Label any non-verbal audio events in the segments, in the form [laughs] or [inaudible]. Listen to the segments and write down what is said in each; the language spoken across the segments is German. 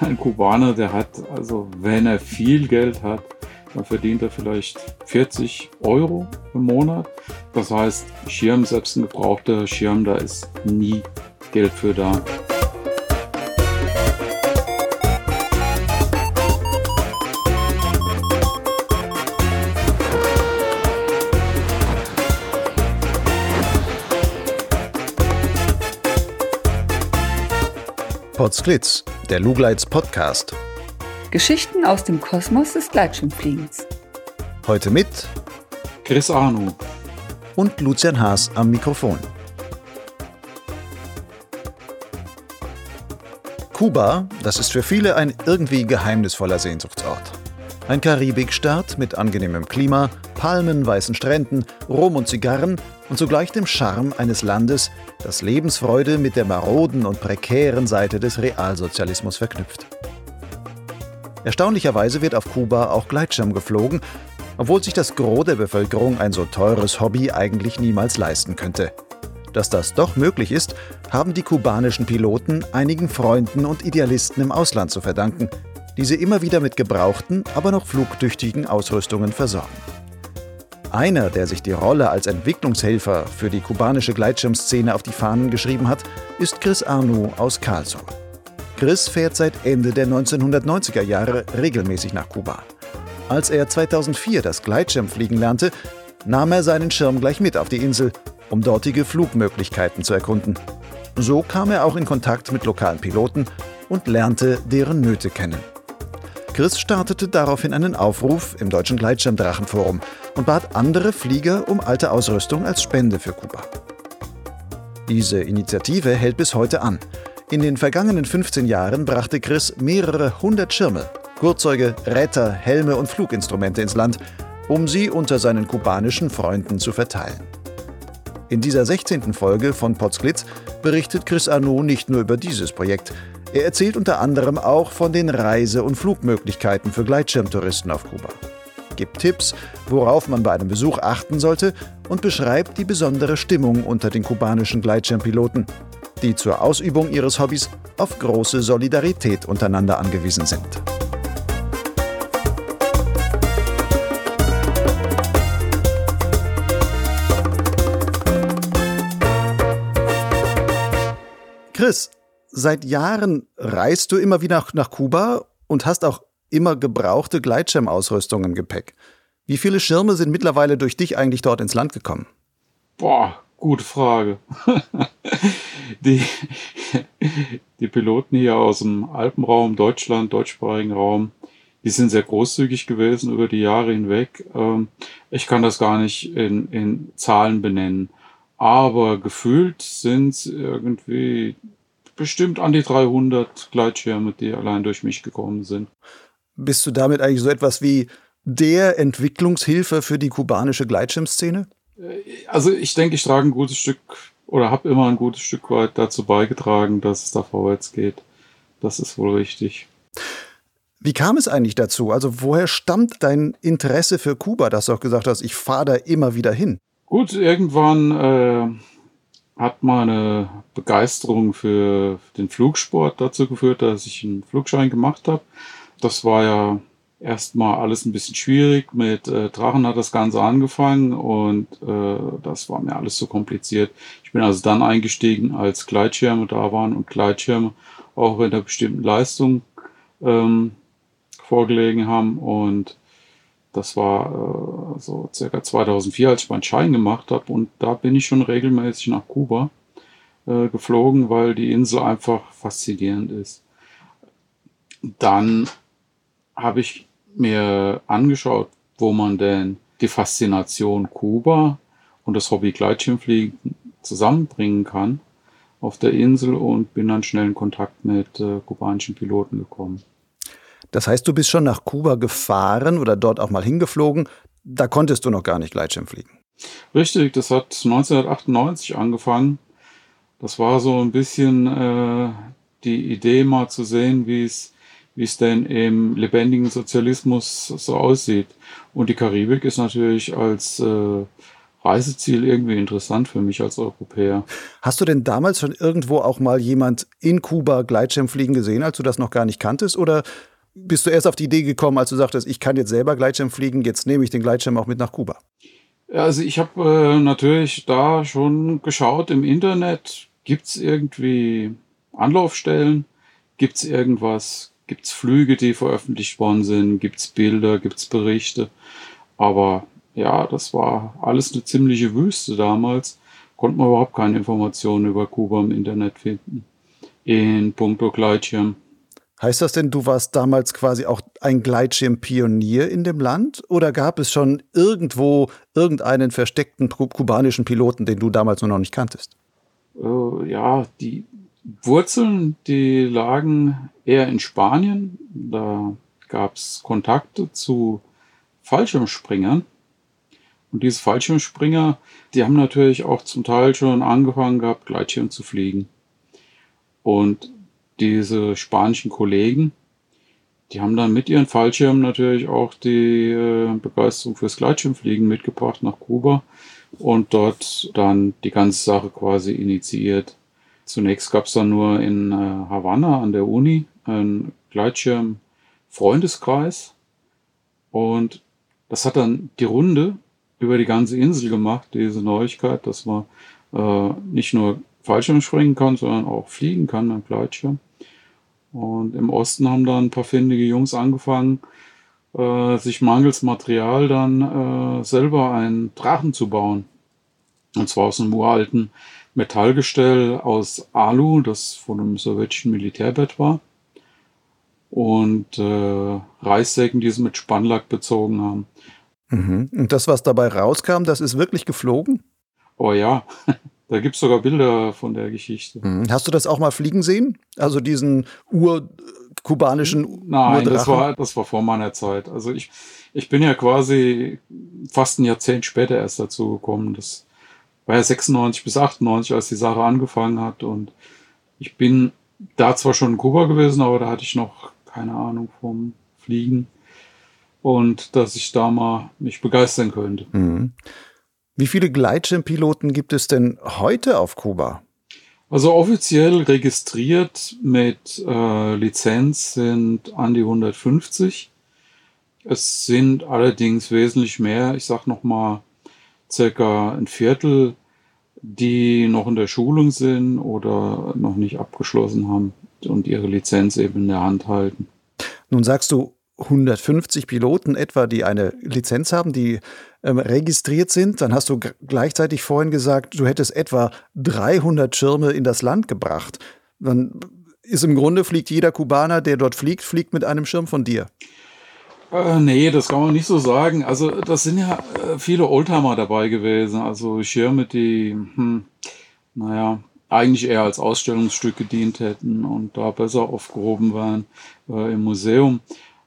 ein Kubaner, der hat, also wenn er viel Geld hat, dann verdient er vielleicht 40 Euro im Monat. Das heißt, Schirm, selbst ein gebrauchter Schirm, da ist nie Geld für da. Potsglitz, der Lugleits Podcast. Geschichten aus dem Kosmos des Gleitschirmfliegens. Heute mit Chris Arno und Lucian Haas am Mikrofon. Kuba, das ist für viele ein irgendwie geheimnisvoller Sehnsuchtsort. Ein Karibikstaat mit angenehmem Klima, Palmen, weißen Stränden, Rum und Zigarren und zugleich dem Charme eines Landes, das Lebensfreude mit der maroden und prekären Seite des Realsozialismus verknüpft. Erstaunlicherweise wird auf Kuba auch Gleitschirm geflogen, obwohl sich das Gros der Bevölkerung ein so teures Hobby eigentlich niemals leisten könnte. Dass das doch möglich ist, haben die kubanischen Piloten einigen Freunden und Idealisten im Ausland zu verdanken, die sie immer wieder mit gebrauchten, aber noch flugtüchtigen Ausrüstungen versorgen. Einer, der sich die Rolle als Entwicklungshelfer für die kubanische Gleitschirmszene auf die Fahnen geschrieben hat, ist Chris Arnoux aus Karlsruhe. Chris fährt seit Ende der 1990er Jahre regelmäßig nach Kuba. Als er 2004 das Gleitschirmfliegen lernte, nahm er seinen Schirm gleich mit auf die Insel, um dortige Flugmöglichkeiten zu erkunden. So kam er auch in Kontakt mit lokalen Piloten und lernte deren Nöte kennen. Chris startete daraufhin einen Aufruf im Deutschen Gleitschirmdrachenforum und bat andere Flieger um alte Ausrüstung als Spende für Kuba. Diese Initiative hält bis heute an. In den vergangenen 15 Jahren brachte Chris mehrere hundert Schirme, Gurtzeuge, Räder, Helme und Fluginstrumente ins Land, um sie unter seinen kubanischen Freunden zu verteilen. In dieser 16. Folge von Potsglitz berichtet Chris Arnaud nicht nur über dieses Projekt, er erzählt unter anderem auch von den Reise- und Flugmöglichkeiten für Gleitschirmtouristen auf Kuba, gibt Tipps, worauf man bei einem Besuch achten sollte und beschreibt die besondere Stimmung unter den kubanischen Gleitschirmpiloten, die zur Ausübung ihres Hobbys auf große Solidarität untereinander angewiesen sind. Chris, seit Jahren reist du immer wieder nach Kuba und hast auch immer gebrauchte Gleitschirmausrüstung im Gepäck. Wie viele Schirme sind mittlerweile durch dich eigentlich dort ins Land gekommen? Boah, gute Frage. [laughs] die, die Piloten hier aus dem Alpenraum, Deutschland, deutschsprachigen Raum, die sind sehr großzügig gewesen über die Jahre hinweg. Ähm, ich kann das gar nicht in, in Zahlen benennen. Aber gefühlt sind es irgendwie bestimmt an die 300 Gleitschirme, die allein durch mich gekommen sind. Bist du damit eigentlich so etwas wie der Entwicklungshilfe für die kubanische Gleitschirmszene? Äh, also ich denke, ich trage ein gutes Stück oder habe immer ein gutes Stück weit dazu beigetragen, dass es da vorwärts geht. Das ist wohl richtig. Wie kam es eigentlich dazu? Also woher stammt dein Interesse für Kuba, dass du auch gesagt hast, ich fahre da immer wieder hin? Gut, irgendwann äh, hat meine Begeisterung für den Flugsport dazu geführt, dass ich einen Flugschein gemacht habe. Das war ja erstmal alles ein bisschen schwierig. Mit äh, Drachen hat das Ganze angefangen und äh, das war mir alles zu so kompliziert. Ich bin also dann eingestiegen, als Gleitschirme da waren und Gleitschirme auch in einer bestimmten Leistung ähm, vorgelegen haben und das war äh, so circa 2004, als ich meinen Schein gemacht habe. Und da bin ich schon regelmäßig nach Kuba äh, geflogen, weil die Insel einfach faszinierend ist. Dann habe ich mir angeschaut, wo man denn die Faszination Kuba und das Hobby Gleitschirmfliegen zusammenbringen kann auf der Insel und bin dann schnell in Kontakt mit äh, kubanischen Piloten gekommen. Das heißt, du bist schon nach Kuba gefahren oder dort auch mal hingeflogen. Da konntest du noch gar nicht Gleitschirm fliegen. Richtig, das hat 1998 angefangen. Das war so ein bisschen äh, die Idee, mal zu sehen, wie es wie es denn im lebendigen Sozialismus so aussieht. Und die Karibik ist natürlich als, äh, Reiseziel irgendwie interessant für mich als Europäer. Hast du denn damals schon irgendwo auch mal jemand in Kuba Gleitschirmfliegen gesehen, als du das noch gar nicht kanntest? Oder bist du erst auf die Idee gekommen, als du sagtest, ich kann jetzt selber Gleitschirm fliegen, jetzt nehme ich den Gleitschirm auch mit nach Kuba? Also ich habe äh, natürlich da schon geschaut im Internet, gibt es irgendwie Anlaufstellen, gibt es irgendwas, gibt es Flüge, die veröffentlicht worden sind, gibt es Bilder, gibt es Berichte. Aber ja, das war alles eine ziemliche Wüste damals. Konnte man überhaupt keine Informationen über Kuba im Internet finden. In puncto Gleitschirm. Heißt das denn, du warst damals quasi auch ein Gleitschirmpionier in dem Land? Oder gab es schon irgendwo irgendeinen versteckten kubanischen Piloten, den du damals nur noch nicht kanntest? Äh, ja, die Wurzeln, die lagen eher in Spanien. Da gab es Kontakte zu Fallschirmspringern. Und diese Fallschirmspringer, die haben natürlich auch zum Teil schon angefangen gehabt, Gleitschirm zu fliegen. Und diese spanischen Kollegen, die haben dann mit ihren Fallschirmen natürlich auch die äh, Begeisterung fürs Gleitschirmfliegen mitgebracht nach Kuba und dort dann die ganze Sache quasi initiiert. Zunächst gab es dann nur in äh, Havanna an der Uni einen Gleitschirm-Freundeskreis und das hat dann die Runde über die ganze Insel gemacht, diese Neuigkeit, dass man äh, nicht nur Fallschirm springen kann, sondern auch fliegen kann mit Gleitschirm. Und im Osten haben dann ein paar findige Jungs angefangen, äh, sich mangels Material dann äh, selber einen Drachen zu bauen. Und zwar aus einem uralten Metallgestell aus Alu, das von einem sowjetischen Militärbett war. Und äh, Reissäcken, die sie mit Spannlack bezogen haben. Mhm. Und das, was dabei rauskam, das ist wirklich geflogen? Oh ja, [laughs] da gibt es sogar Bilder von der Geschichte. Mhm. Hast du das auch mal fliegen sehen? Also diesen urkubanischen Nein, das war, das war vor meiner Zeit. Also ich, ich bin ja quasi fast ein Jahrzehnt später erst dazu gekommen. Das war ja 96 bis 98, als die Sache angefangen hat. Und ich bin da zwar schon in Kuba gewesen, aber da hatte ich noch keine Ahnung vom Fliegen und dass ich da mal mich begeistern könnte. Mhm. Wie viele Gleitschirmpiloten gibt es denn heute auf Kuba? Also offiziell registriert mit äh, Lizenz sind an die 150. Es sind allerdings wesentlich mehr, ich sag noch mal circa ein Viertel, die noch in der Schulung sind oder noch nicht abgeschlossen haben und ihre Lizenz eben in der Hand halten. Nun sagst du 150 Piloten etwa, die eine Lizenz haben, die ähm, registriert sind. Dann hast du gleichzeitig vorhin gesagt, du hättest etwa 300 Schirme in das Land gebracht. Dann ist im Grunde fliegt jeder Kubaner, der dort fliegt, fliegt mit einem Schirm von dir. Äh, nee, das kann man nicht so sagen. Also das sind ja äh, viele Oldtimer dabei gewesen. Also Schirme, die, hm, naja, eigentlich eher als Ausstellungsstück gedient hätten und da besser aufgehoben waren äh, im Museum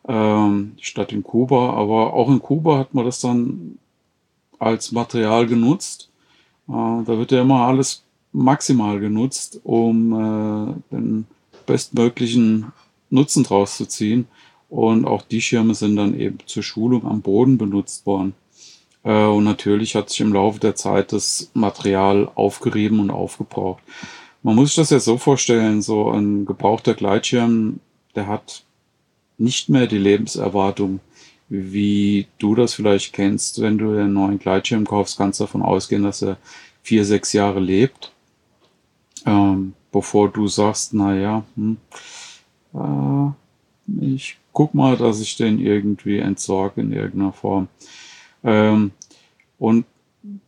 ähm, statt in Kuba. Aber auch in Kuba hat man das dann als Material genutzt. Äh, da wird ja immer alles maximal genutzt, um äh, den bestmöglichen Nutzen draus zu ziehen. Und auch die Schirme sind dann eben zur Schulung am Boden benutzt worden. Äh, und natürlich hat sich im Laufe der Zeit das Material aufgerieben und aufgebraucht. Man muss sich das ja so vorstellen, so ein gebrauchter Gleitschirm, der hat nicht mehr die Lebenserwartung, wie du das vielleicht kennst. Wenn du einen neuen Gleitschirm kaufst, kannst du davon ausgehen, dass er vier, sechs Jahre lebt, ähm, bevor du sagst, naja, hm, äh, ich guck mal, dass ich den irgendwie entsorge in irgendeiner Form. Ähm, und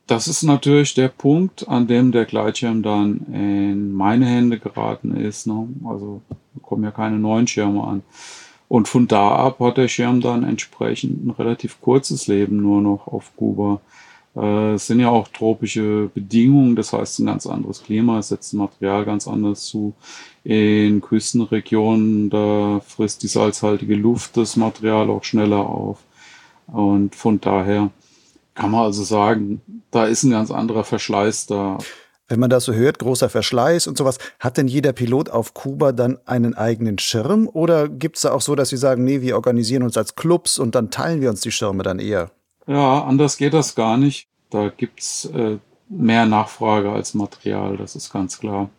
das ist natürlich der Punkt, an dem der Gleitschirm dann in meine Hände geraten ist. Ne? Also kommen ja keine neuen Schirme an. Und von da ab hat der Schirm dann entsprechend ein relativ kurzes Leben nur noch auf Kuba. Äh, es sind ja auch tropische Bedingungen, das heißt ein ganz anderes Klima, es setzt Material ganz anders zu. In Küstenregionen, da frisst die salzhaltige Luft das Material auch schneller auf. Und von daher kann man also sagen, da ist ein ganz anderer Verschleiß da. Wenn man das so hört, großer Verschleiß und sowas, hat denn jeder Pilot auf Kuba dann einen eigenen Schirm? Oder gibt es da auch so, dass sie sagen, nee, wir organisieren uns als Clubs und dann teilen wir uns die Schirme dann eher? Ja, anders geht das gar nicht. da gibt es äh, mehr Nachfrage als Material, das ist ganz klar.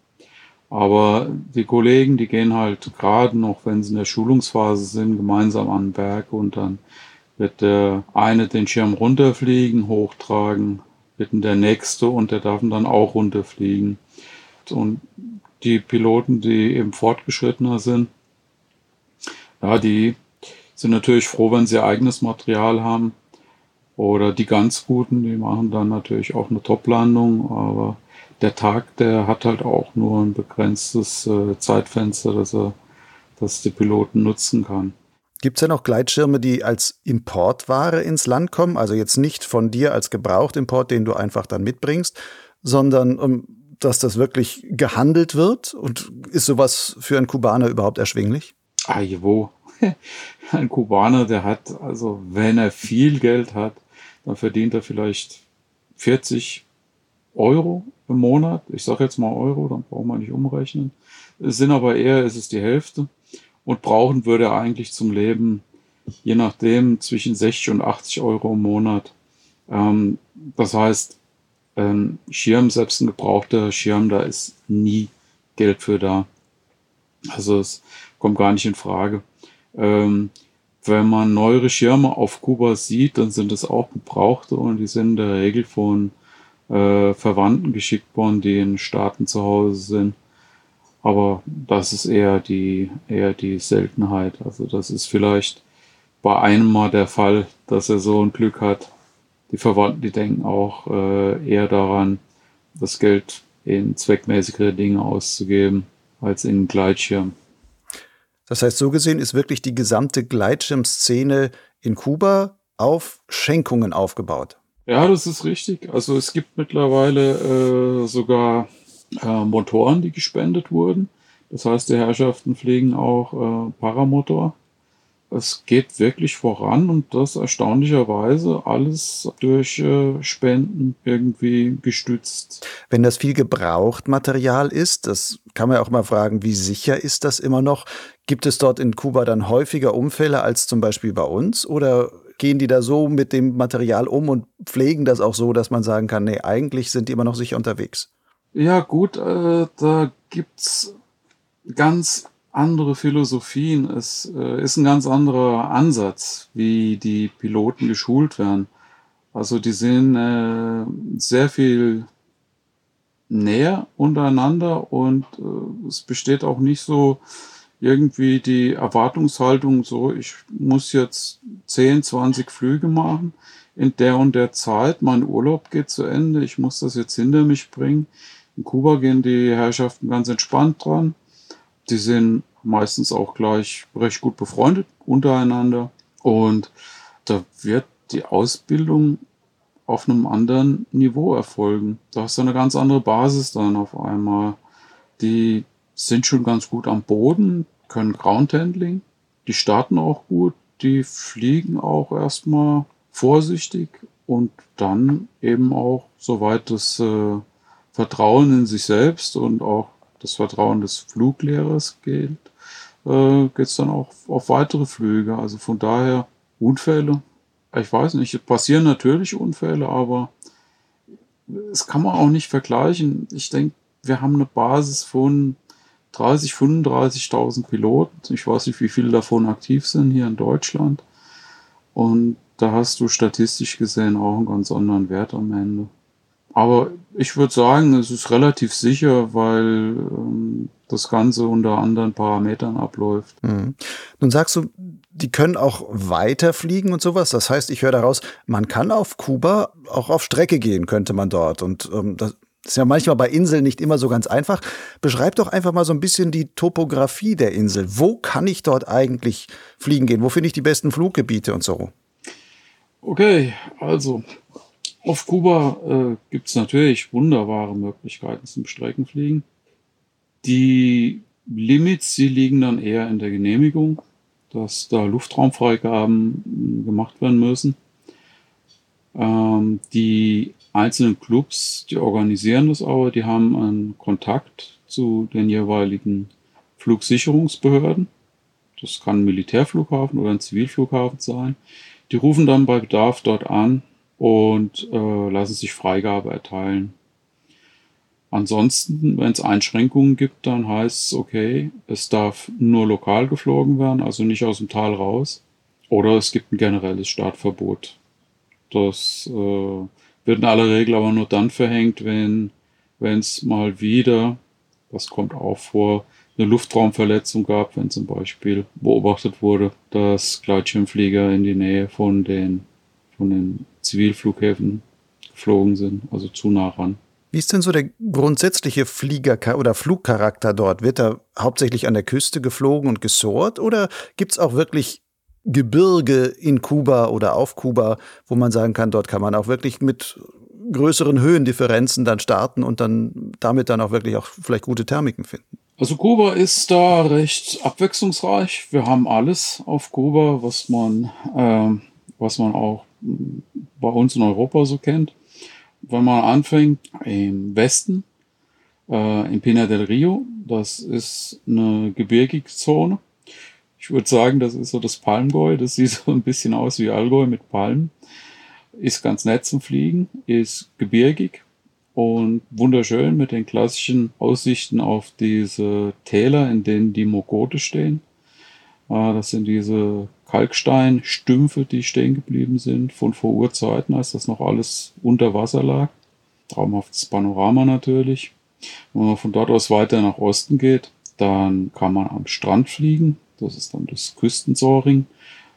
Aber die Kollegen, die gehen halt gerade noch, wenn sie in der Schulungsphase sind, gemeinsam an den Berg und dann wird der eine den Schirm runterfliegen, hochtragen, wird der nächste und der darf dann auch runterfliegen. Und die Piloten, die eben fortgeschrittener sind, ja, die sind natürlich froh, wenn sie eigenes Material haben. Oder die ganz Guten, die machen dann natürlich auch eine Top-Landung, aber der Tag, der hat halt auch nur ein begrenztes äh, Zeitfenster, dass er, dass die Piloten nutzen kann. Gibt es denn auch Gleitschirme, die als Importware ins Land kommen? Also jetzt nicht von dir als Gebrauchtimport, den du einfach dann mitbringst, sondern um, ähm, dass das wirklich gehandelt wird? Und ist sowas für einen Kubaner überhaupt erschwinglich? Ah, wo? [laughs] Ein Kubaner, der hat, also wenn er viel Geld hat, dann verdient er vielleicht 40 Euro im Monat. Ich sage jetzt mal Euro, dann braucht man nicht umrechnen. Es sind aber eher, es ist die Hälfte. Und brauchen würde er eigentlich zum Leben, je nachdem, zwischen 60 und 80 Euro im Monat. Ähm, das heißt, ähm, Schirm, selbst ein gebrauchter Schirm, da ist nie Geld für da. Also es kommt gar nicht in Frage. Ähm, wenn man neuere Schirme auf Kuba sieht, dann sind es auch gebrauchte und die sind in der Regel von äh, Verwandten geschickt worden, die in Staaten zu Hause sind. Aber das ist eher die, eher die Seltenheit. Also das ist vielleicht bei einem mal der Fall, dass er so ein Glück hat. Die Verwandten, die denken auch äh, eher daran, das Geld in zweckmäßigere Dinge auszugeben, als in Gleitschirm. Das heißt, so gesehen ist wirklich die gesamte Gleitschirmszene in Kuba auf Schenkungen aufgebaut. Ja, das ist richtig. Also es gibt mittlerweile äh, sogar äh, Motoren, die gespendet wurden. Das heißt, die Herrschaften fliegen auch äh, Paramotor es geht wirklich voran und das erstaunlicherweise alles durch äh, Spenden irgendwie gestützt. Wenn das viel gebraucht Material ist, das kann man auch mal fragen, wie sicher ist das immer noch? Gibt es dort in Kuba dann häufiger Unfälle als zum Beispiel bei uns oder gehen die da so mit dem Material um und pflegen das auch so, dass man sagen kann, nee, eigentlich sind die immer noch sicher unterwegs? Ja gut, äh, da gibt's ganz andere Philosophien. Es äh, ist ein ganz anderer Ansatz, wie die Piloten geschult werden. Also die sind äh, sehr viel näher untereinander und äh, es besteht auch nicht so irgendwie die Erwartungshaltung, so ich muss jetzt 10, 20 Flüge machen in der und der Zeit, mein Urlaub geht zu Ende, ich muss das jetzt hinter mich bringen. In Kuba gehen die Herrschaften ganz entspannt dran die sind meistens auch gleich recht gut befreundet untereinander. Und da wird die Ausbildung auf einem anderen Niveau erfolgen. Da hast du eine ganz andere Basis dann auf einmal. Die sind schon ganz gut am Boden, können Groundhandling, die starten auch gut, die fliegen auch erstmal vorsichtig und dann eben auch, soweit das äh, Vertrauen in sich selbst und auch das Vertrauen des Fluglehrers gilt, äh, geht es dann auch auf weitere Flüge. Also von daher Unfälle. Ich weiß nicht, passieren natürlich Unfälle, aber es kann man auch nicht vergleichen. Ich denke, wir haben eine Basis von 30, 35.000 Piloten. Ich weiß nicht, wie viele davon aktiv sind hier in Deutschland. Und da hast du statistisch gesehen auch einen ganz anderen Wert am Ende. Aber ich würde sagen, es ist relativ sicher, weil ähm, das Ganze unter anderen Parametern abläuft. Mhm. Nun sagst du, die können auch weiterfliegen und sowas. Das heißt, ich höre daraus, man kann auf Kuba auch auf Strecke gehen, könnte man dort. Und ähm, das ist ja manchmal bei Inseln nicht immer so ganz einfach. Beschreib doch einfach mal so ein bisschen die Topografie der Insel. Wo kann ich dort eigentlich fliegen gehen? Wo finde ich die besten Fluggebiete und so? Okay, also auf Kuba äh, gibt es natürlich wunderbare Möglichkeiten zum Streckenfliegen. Die Limits, die liegen dann eher in der Genehmigung, dass da Luftraumfreigaben gemacht werden müssen. Ähm, die einzelnen Clubs, die organisieren das aber, die haben einen Kontakt zu den jeweiligen Flugsicherungsbehörden. Das kann ein Militärflughafen oder ein Zivilflughafen sein. Die rufen dann bei Bedarf dort an und äh, lassen sich Freigabe erteilen. Ansonsten, wenn es Einschränkungen gibt, dann heißt es, okay, es darf nur lokal geflogen werden, also nicht aus dem Tal raus. Oder es gibt ein generelles Startverbot. Das äh, wird in aller Regel aber nur dann verhängt, wenn es mal wieder, das kommt auch vor, eine Luftraumverletzung gab, wenn zum Beispiel beobachtet wurde, dass Gleitschirmflieger in die Nähe von den, von den Zivilflughäfen geflogen sind, also zu nah ran. Wie ist denn so der grundsätzliche Flieger- oder Flugcharakter dort? Wird da hauptsächlich an der Küste geflogen und gesohrt oder gibt es auch wirklich Gebirge in Kuba oder auf Kuba, wo man sagen kann, dort kann man auch wirklich mit größeren Höhendifferenzen dann starten und dann damit dann auch wirklich auch vielleicht gute Thermiken finden? Also Kuba ist da recht abwechslungsreich. Wir haben alles auf Kuba, was man, äh, was man auch bei uns in Europa so kennt. Wenn man anfängt im Westen, äh, in Pina del Rio, das ist eine gebirgige Zone. Ich würde sagen, das ist so das Palmgäu. Das sieht so ein bisschen aus wie Allgäu mit Palmen. Ist ganz nett zum Fliegen, ist gebirgig und wunderschön mit den klassischen Aussichten auf diese Täler, in denen die Mokote stehen. Äh, das sind diese Kalksteinstümpfe, die stehen geblieben sind von vor Urzeiten, als das noch alles unter Wasser lag. Traumhaftes Panorama natürlich. Wenn man von dort aus weiter nach Osten geht, dann kann man am Strand fliegen. Das ist dann das Küstensoring.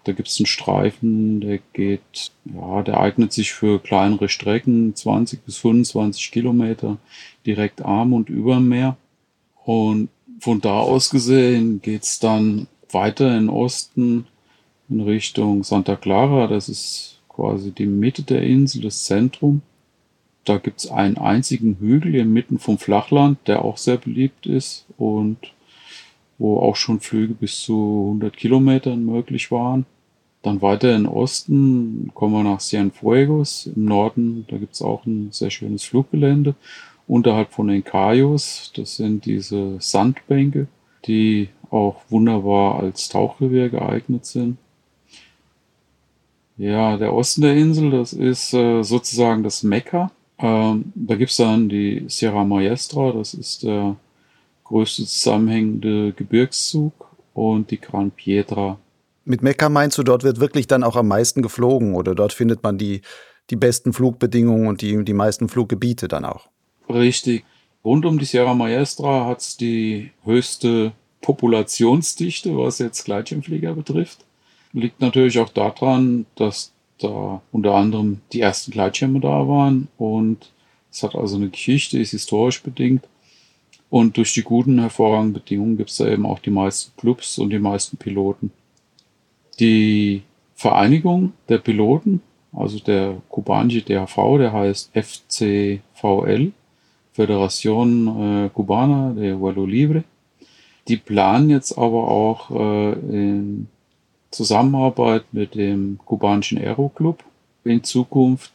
Da gibt es einen Streifen, der geht, ja, der eignet sich für kleinere Strecken, 20 bis 25 Kilometer, direkt arm und über Meer. Und von da aus gesehen geht es dann weiter in Osten in Richtung Santa Clara. Das ist quasi die Mitte der Insel, das Zentrum. Da gibt es einen einzigen Hügel inmitten vom Flachland, der auch sehr beliebt ist und wo auch schon Flüge bis zu 100 Kilometern möglich waren. Dann weiter in Osten kommen wir nach Cienfuegos im Norden. Da gibt es auch ein sehr schönes Fluggelände. Unterhalb von den Cayos, das sind diese Sandbänke, die auch wunderbar als Tauchrevier geeignet sind. Ja, der Osten der Insel, das ist äh, sozusagen das Mekka. Ähm, da gibt es dann die Sierra Maestra, das ist der größte zusammenhängende Gebirgszug, und die Gran Pietra. Mit Mekka meinst du, dort wird wirklich dann auch am meisten geflogen oder dort findet man die, die besten Flugbedingungen und die, die meisten Fluggebiete dann auch? Richtig. Rund um die Sierra Maestra hat es die höchste Populationsdichte, was jetzt Gleitschirmflieger betrifft. Liegt natürlich auch daran, dass da unter anderem die ersten Gleitschirme da waren und es hat also eine Geschichte, ist historisch bedingt. Und durch die guten, hervorragenden Bedingungen gibt es da eben auch die meisten Clubs und die meisten Piloten. Die Vereinigung der Piloten, also der kubanische DHV, der heißt FCVL, Federación äh, Cubana de Vuelo Libre. Die planen jetzt aber auch äh, in Zusammenarbeit mit dem kubanischen Aeroclub in Zukunft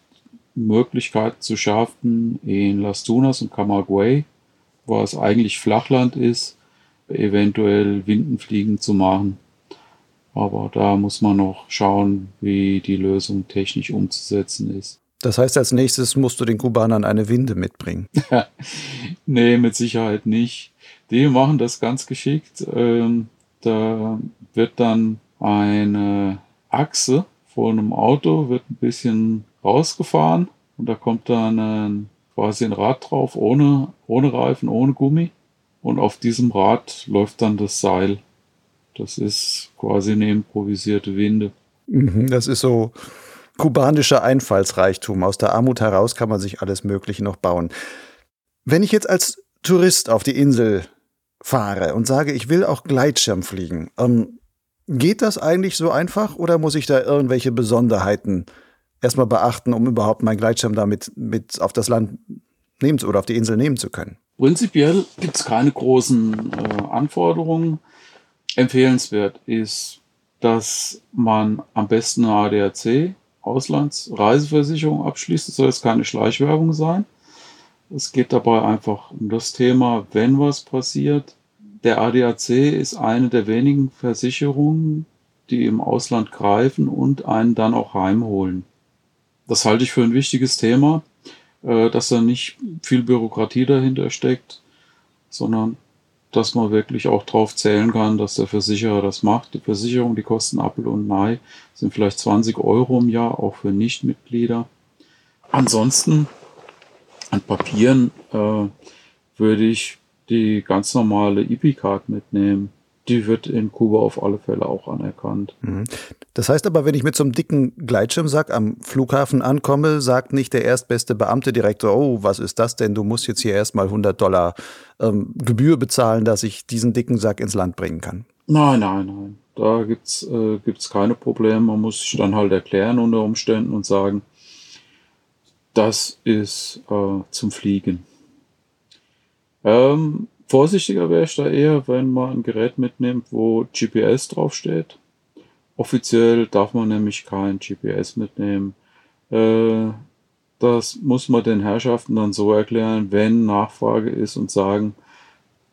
Möglichkeiten zu schaffen, in Las Tunas und Camagüey, was eigentlich Flachland ist, eventuell Windenfliegen zu machen. Aber da muss man noch schauen, wie die Lösung technisch umzusetzen ist. Das heißt, als nächstes musst du den Kubanern eine Winde mitbringen. [laughs] nee, mit Sicherheit nicht. Die machen das ganz geschickt. Ähm, da wird dann eine Achse vor einem Auto, wird ein bisschen rausgefahren und da kommt dann ein, quasi ein Rad drauf, ohne, ohne Reifen, ohne Gummi. Und auf diesem Rad läuft dann das Seil. Das ist quasi eine improvisierte Winde. Mhm, das ist so kubanischer Einfallsreichtum. Aus der Armut heraus kann man sich alles Mögliche noch bauen. Wenn ich jetzt als Tourist auf die Insel fahre und sage, ich will auch Gleitschirm fliegen, ähm, Geht das eigentlich so einfach oder muss ich da irgendwelche Besonderheiten erstmal beachten, um überhaupt meinen Gleitschirm damit mit auf das Land nehmen zu, oder auf die Insel nehmen zu können? Prinzipiell gibt es keine großen äh, Anforderungen. Empfehlenswert ist, dass man am besten eine ADAC, Auslandsreiseversicherung abschließt. Das soll jetzt keine Schleichwerbung sein. Es geht dabei einfach um das Thema, wenn was passiert, der ADAC ist eine der wenigen Versicherungen, die im Ausland greifen und einen dann auch heimholen. das halte ich für ein wichtiges Thema, äh, dass da nicht viel Bürokratie dahinter steckt, sondern dass man wirklich auch drauf zählen kann, dass der Versicherer das macht. Die Versicherung, die kosten Apple und Mai, sind vielleicht 20 Euro im Jahr, auch für Nichtmitglieder. Ansonsten an Papieren äh, würde ich die ganz normale IP-Card mitnehmen die wird in Kuba auf alle Fälle auch anerkannt. Mhm. Das heißt aber, wenn ich mit so einem dicken Gleitschirmsack am Flughafen ankomme, sagt nicht der erstbeste Beamte direkt oh, was ist das denn? Du musst jetzt hier erstmal 100 Dollar ähm, Gebühr bezahlen, dass ich diesen dicken Sack ins Land bringen kann. Nein, nein, nein. Da gibt's äh, gibt's keine Probleme. Man muss sich dann halt erklären unter Umständen und sagen, das ist äh, zum Fliegen. Ähm, Vorsichtiger wäre ich da eher, wenn man ein Gerät mitnimmt, wo GPS draufsteht. Offiziell darf man nämlich kein GPS mitnehmen. Äh, das muss man den Herrschaften dann so erklären, wenn Nachfrage ist und sagen,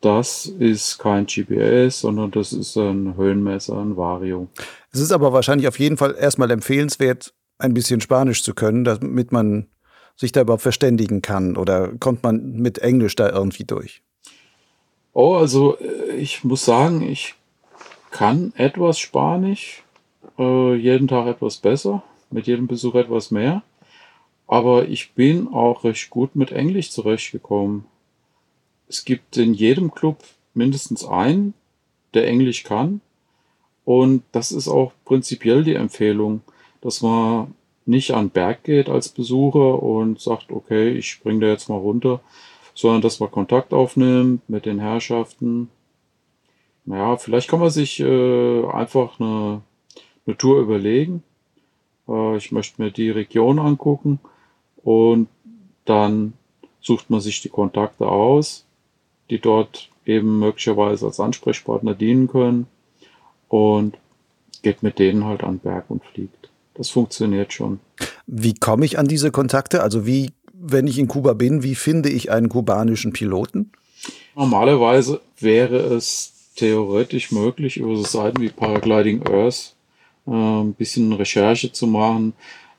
das ist kein GPS, sondern das ist ein Höhenmesser, ein Vario. Es ist aber wahrscheinlich auf jeden Fall erstmal empfehlenswert, ein bisschen Spanisch zu können, damit man sich da überhaupt verständigen kann. Oder kommt man mit Englisch da irgendwie durch? Oh, also äh, ich muss sagen, ich kann etwas Spanisch, äh, jeden Tag etwas besser, mit jedem Besuch etwas mehr. Aber ich bin auch recht gut mit Englisch zurechtgekommen. Es gibt in jedem Club mindestens einen, der Englisch kann. Und das ist auch prinzipiell die Empfehlung, dass man nicht an den Berg geht als Besucher und sagt, okay, ich springe da jetzt mal runter, sondern dass man Kontakt aufnimmt mit den Herrschaften. Naja, vielleicht kann man sich äh, einfach eine, eine Tour überlegen. Äh, ich möchte mir die Region angucken und dann sucht man sich die Kontakte aus, die dort eben möglicherweise als Ansprechpartner dienen können und geht mit denen halt an den Berg und fliegt. Das funktioniert schon. Wie komme ich an diese Kontakte? Also wie wenn ich in Kuba bin, wie finde ich einen kubanischen Piloten? Normalerweise wäre es theoretisch möglich, über so Seiten wie Paragliding Earth äh, ein bisschen Recherche zu machen.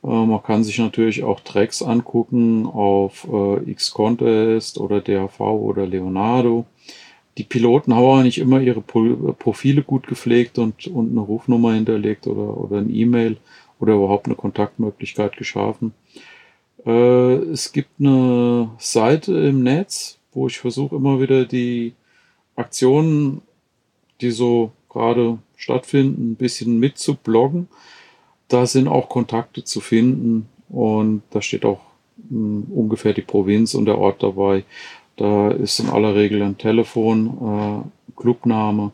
Äh, man kann sich natürlich auch Tracks angucken auf äh, X-Contest oder DAV oder Leonardo. Die Piloten haben aber nicht immer ihre Profile gut gepflegt und, und eine Rufnummer hinterlegt oder, oder ein E-Mail oder überhaupt eine Kontaktmöglichkeit geschaffen. Äh, es gibt eine Seite im Netz, wo ich versuche immer wieder die Aktionen, die so gerade stattfinden, ein bisschen mitzubloggen. Da sind auch Kontakte zu finden und da steht auch mh, hm, ungefähr die Provinz und der Ort dabei. Da ist in aller Regel ein Telefon, äh, Clubname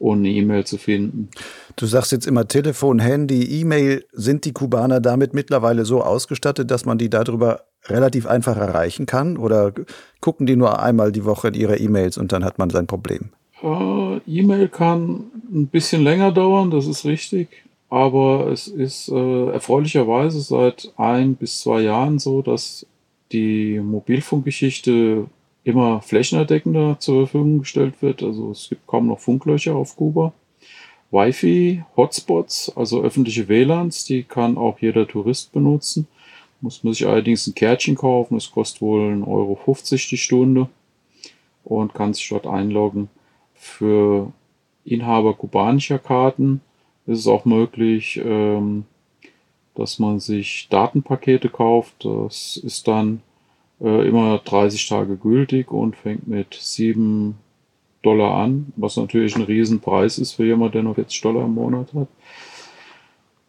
eine E-Mail zu finden. Du sagst jetzt immer Telefon, Handy, E-Mail. Sind die Kubaner damit mittlerweile so ausgestattet, dass man die darüber relativ einfach erreichen kann? Oder gucken die nur einmal die Woche in ihre E-Mails und dann hat man sein Problem? Äh, E-Mail kann ein bisschen länger dauern, das ist richtig. Aber es ist äh, erfreulicherweise seit ein bis zwei Jahren so, dass die Mobilfunkgeschichte immer flächenerdeckender zur Verfügung gestellt wird. Also es gibt kaum noch Funklöcher auf Kuba. Wi-Fi, Hotspots, also öffentliche WLANs, die kann auch jeder Tourist benutzen. Muss man sich allerdings ein Kärtchen kaufen, das kostet wohl 1,50 Euro die Stunde und kann sich dort einloggen. Für Inhaber kubanischer Karten ist es auch möglich, ähm, dass man sich Datenpakete kauft. Das ist dann äh, immer 30 Tage gültig und fängt mit 7 Dollar an, was natürlich ein Riesenpreis ist für jemand, der noch 40 Dollar im Monat hat.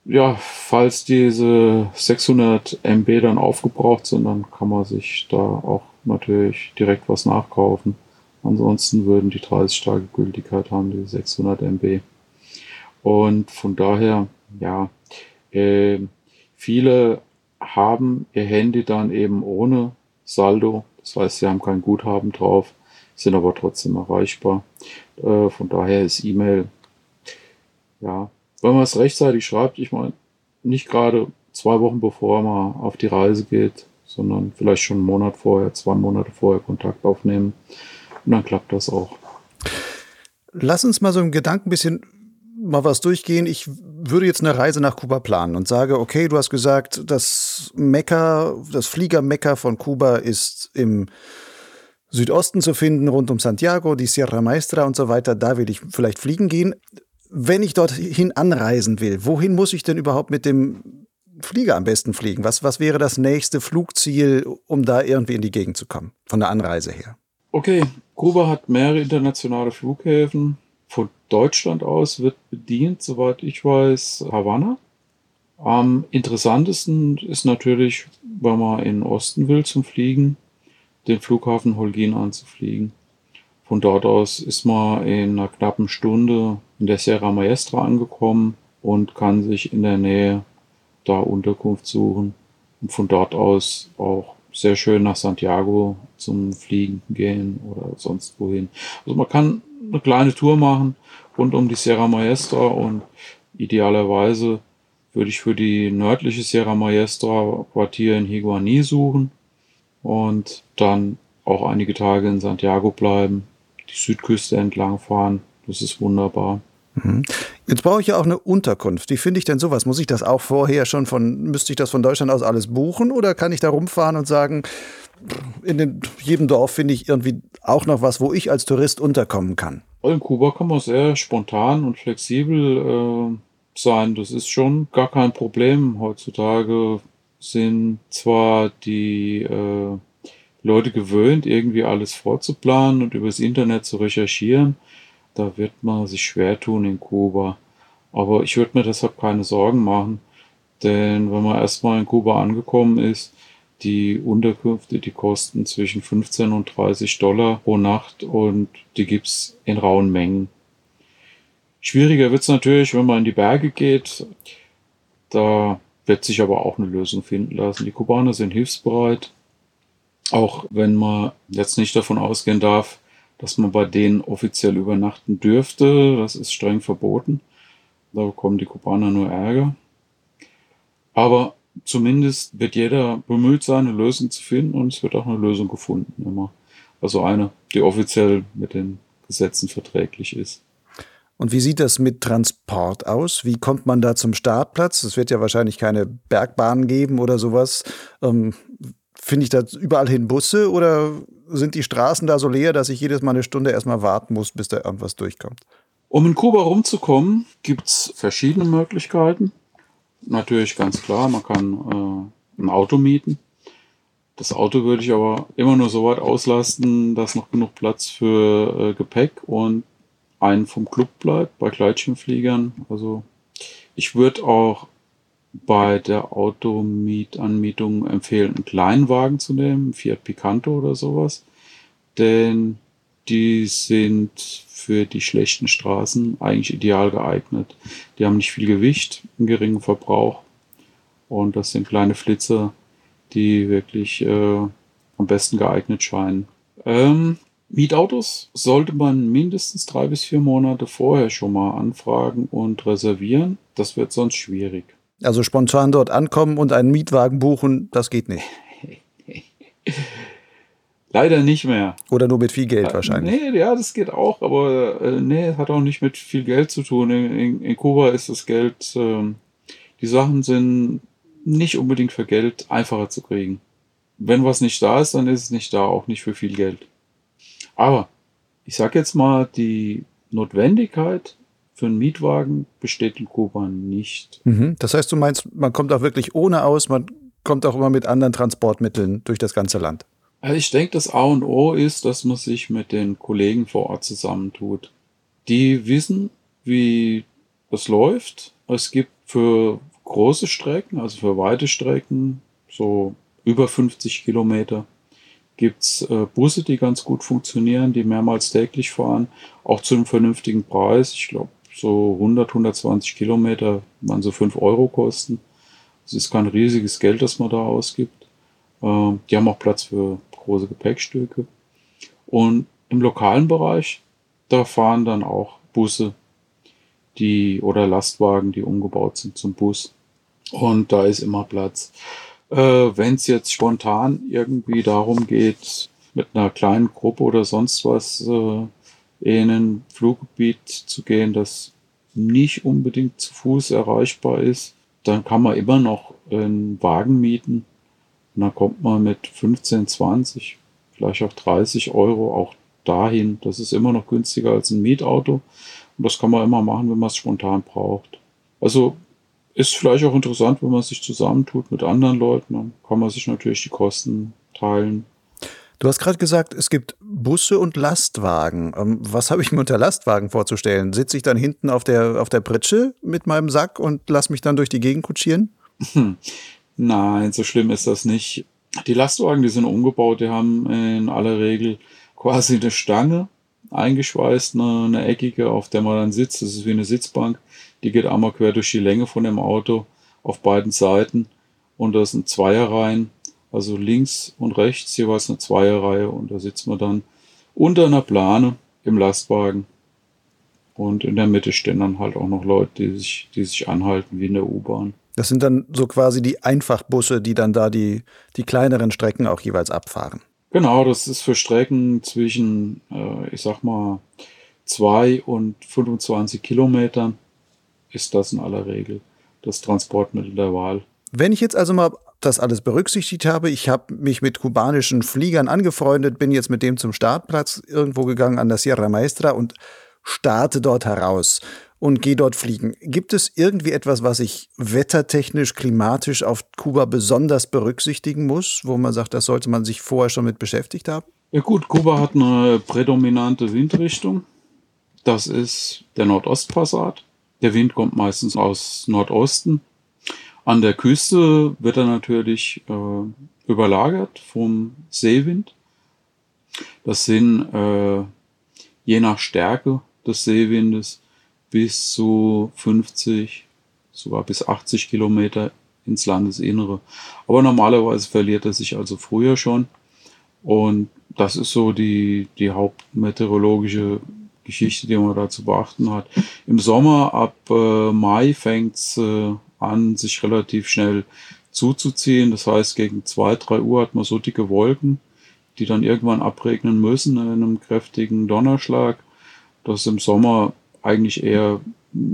Ja, falls diese 600 MB dann aufgebraucht sind, dann kann man sich da auch natürlich direkt was nachkaufen. Ansonsten würden die 30 Tage Gültigkeit haben, die 600 MB. Und von daher, ja, äh, viele haben ihr Handy dann eben ohne Saldo. Das heißt, sie haben kein Guthaben drauf, sind aber trotzdem erreichbar. Äh, von daher ist E-Mail, ja, wenn man es rechtzeitig schreibt, ich meine, nicht gerade zwei Wochen bevor man auf die Reise geht, sondern vielleicht schon einen Monat vorher, zwei Monate vorher Kontakt aufnehmen. Und dann klappt das auch. Lass uns mal so im Gedanken ein bisschen mal was durchgehen. Ich würde jetzt eine Reise nach Kuba planen und sage, okay, du hast gesagt, das Mekka, das Fliegermekka von Kuba ist im Südosten zu finden, rund um Santiago, die Sierra Maestra und so weiter. Da will ich vielleicht fliegen gehen. Wenn ich dorthin anreisen will, wohin muss ich denn überhaupt mit dem Flieger am besten fliegen? Was, was wäre das nächste Flugziel, um da irgendwie in die Gegend zu kommen, von der Anreise her? Okay, Kuba hat mehrere internationale Flughäfen. Von Deutschland aus wird bedient, soweit ich weiß, Havanna. Am interessantesten ist natürlich, wenn man in den Osten will zum Fliegen, den Flughafen Holguin anzufliegen. Von dort aus ist man in einer knappen Stunde in der Sierra Maestra angekommen und kann sich in der Nähe da Unterkunft suchen und von dort aus auch sehr schön nach Santiago zum Fliegen gehen oder sonst wohin. Also man kann eine kleine Tour machen rund um die Sierra Maestra und idealerweise würde ich für die nördliche Sierra Maestra Quartier in Higuaní suchen und dann auch einige Tage in Santiago bleiben, die Südküste entlang fahren. Das ist wunderbar. Mhm. Jetzt brauche ich ja auch eine Unterkunft. Wie finde ich denn sowas? Muss ich das auch vorher schon von, müsste ich das von Deutschland aus alles buchen oder kann ich da rumfahren und sagen, in den, jedem Dorf finde ich irgendwie auch noch was, wo ich als Tourist unterkommen kann? In Kuba kann man sehr spontan und flexibel äh, sein. Das ist schon gar kein Problem. Heutzutage sind zwar die äh, Leute gewöhnt, irgendwie alles vorzuplanen und übers Internet zu recherchieren, da wird man sich schwer tun in Kuba. Aber ich würde mir deshalb keine Sorgen machen, denn wenn man erstmal in Kuba angekommen ist, die Unterkünfte, die kosten zwischen 15 und 30 Dollar pro Nacht und die gibt's in rauen Mengen. Schwieriger wird's natürlich, wenn man in die Berge geht. Da wird sich aber auch eine Lösung finden lassen. Die Kubaner sind hilfsbereit, auch wenn man jetzt nicht davon ausgehen darf, dass man bei denen offiziell übernachten dürfte. Das ist streng verboten. Da bekommen die Kubaner nur Ärger. Aber zumindest wird jeder bemüht sein, eine Lösung zu finden und es wird auch eine Lösung gefunden immer. Also eine, die offiziell mit den Gesetzen verträglich ist. Und wie sieht das mit Transport aus? Wie kommt man da zum Startplatz? Es wird ja wahrscheinlich keine Bergbahn geben oder sowas. Ähm, Finde ich da überall hin Busse oder sind die Straßen da so leer, dass ich jedes Mal eine Stunde erstmal warten muss, bis da irgendwas durchkommt? Um in Kuba rumzukommen, gibt es verschiedene Möglichkeiten. Natürlich ganz klar, man kann äh, ein Auto mieten. Das Auto würde ich aber immer nur so weit auslasten, dass noch genug Platz für äh, Gepäck und einen vom Club bleibt, bei Gleitschirmfliegern. Also ich würde auch bei der Automietanmietung empfehlen, einen kleinen Wagen zu nehmen, Fiat Picanto oder sowas. Denn die sind für die schlechten Straßen eigentlich ideal geeignet. Die haben nicht viel Gewicht, einen geringen Verbrauch. Und das sind kleine Flitzer, die wirklich äh, am besten geeignet scheinen. Ähm, Mietautos sollte man mindestens drei bis vier Monate vorher schon mal anfragen und reservieren. Das wird sonst schwierig. Also spontan dort ankommen und einen Mietwagen buchen, das geht nicht. Leider nicht mehr. Oder nur mit viel Geld wahrscheinlich. Nee, ja, das geht auch, aber äh, nee, hat auch nicht mit viel Geld zu tun. In, in, in Kuba ist das Geld, äh, die Sachen sind nicht unbedingt für Geld einfacher zu kriegen. Wenn was nicht da ist, dann ist es nicht da, auch nicht für viel Geld. Aber ich sag jetzt mal, die Notwendigkeit für einen Mietwagen besteht in Kuba nicht. Mhm. Das heißt, du meinst, man kommt auch wirklich ohne aus, man kommt auch immer mit anderen Transportmitteln durch das ganze Land. Also ich denke, das A und O ist, dass man sich mit den Kollegen vor Ort zusammentut. Die wissen, wie das läuft. Es gibt für große Strecken, also für weite Strecken, so über 50 Kilometer, gibt's äh, Busse, die ganz gut funktionieren, die mehrmals täglich fahren, auch zu einem vernünftigen Preis. Ich glaube, so 100, 120 Kilometer man so 5 Euro kosten. Es ist kein riesiges Geld, das man da ausgibt. Ähm, die haben auch Platz für große Gepäckstücke. Und im lokalen Bereich, da fahren dann auch Busse, die oder Lastwagen, die umgebaut sind zum Bus. Und da ist immer Platz. Äh, Wenn es jetzt spontan irgendwie darum geht, mit einer kleinen Gruppe oder sonst was äh, in ein Fluggebiet zu gehen, das nicht unbedingt zu Fuß erreichbar ist, dann kann man immer noch einen Wagen mieten. Und dann kommt man mit 15, 20, vielleicht auch 30 Euro auch dahin. Das ist immer noch günstiger als ein Mietauto. Und das kann man immer machen, wenn man es spontan braucht. Also ist vielleicht auch interessant, wenn man sich zusammentut mit anderen Leuten. Dann kann man sich natürlich die Kosten teilen. Du hast gerade gesagt, es gibt Busse und Lastwagen. Ähm, was habe ich mir unter Lastwagen vorzustellen? Sitze ich dann hinten auf der, auf der Pritsche mit meinem Sack und lass mich dann durch die Gegend kutschieren? [laughs] Nein, so schlimm ist das nicht. Die Lastwagen, die sind umgebaut, die haben in aller Regel quasi eine Stange eingeschweißt, eine, eine eckige, auf der man dann sitzt. Das ist wie eine Sitzbank. Die geht einmal quer durch die Länge von dem Auto auf beiden Seiten. Und das sind Zweierreihen also links und rechts jeweils eine Zweierreihe und da sitzt man dann unter einer Plane im Lastwagen. Und in der Mitte stehen dann halt auch noch Leute, die sich, die sich anhalten wie in der U-Bahn. Das sind dann so quasi die Einfachbusse, die dann da die, die kleineren Strecken auch jeweils abfahren. Genau, das ist für Strecken zwischen, äh, ich sag mal, zwei und 25 Kilometern ist das in aller Regel das Transportmittel der Wahl. Wenn ich jetzt also mal das alles berücksichtigt habe. Ich habe mich mit kubanischen Fliegern angefreundet, bin jetzt mit dem zum Startplatz irgendwo gegangen an der Sierra Maestra und starte dort heraus und gehe dort fliegen. Gibt es irgendwie etwas, was ich wettertechnisch, klimatisch auf Kuba besonders berücksichtigen muss, wo man sagt, das sollte man sich vorher schon mit beschäftigt haben? Ja gut, Kuba hat eine prädominante Windrichtung. Das ist der Nordostpassat. Der Wind kommt meistens aus Nordosten. An der Küste wird er natürlich äh, überlagert vom Seewind. Das sind äh, je nach Stärke des Seewindes bis zu 50, sogar bis 80 Kilometer ins Landesinnere. Aber normalerweise verliert er sich also früher schon. Und das ist so die, die hauptmeteorologische Geschichte, die man da zu beachten hat. Im Sommer ab äh, Mai fängt es äh, an, sich relativ schnell zuzuziehen. Das heißt, gegen zwei, drei Uhr hat man so dicke Wolken, die dann irgendwann abregnen müssen in einem kräftigen Donnerschlag, dass im Sommer eigentlich eher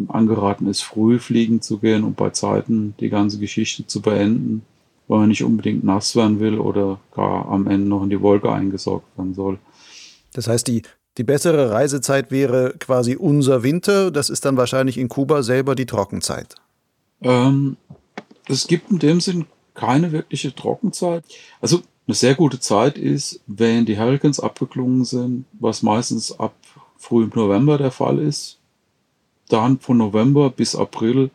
angeraten ist, früh fliegen zu gehen und bei Zeiten die ganze Geschichte zu beenden, weil man nicht unbedingt nass werden will oder gar am Ende noch in die Wolke eingesaugt werden soll. Das heißt, die, die bessere Reisezeit wäre quasi unser Winter, das ist dann wahrscheinlich in Kuba selber die Trockenzeit. Ähm, es gibt in dem Sinn keine wirkliche Trockenzeit. Also eine sehr gute Zeit ist, wenn die Hurricanes abgeklungen sind, was meistens ab früh November der Fall ist. Dann von November bis April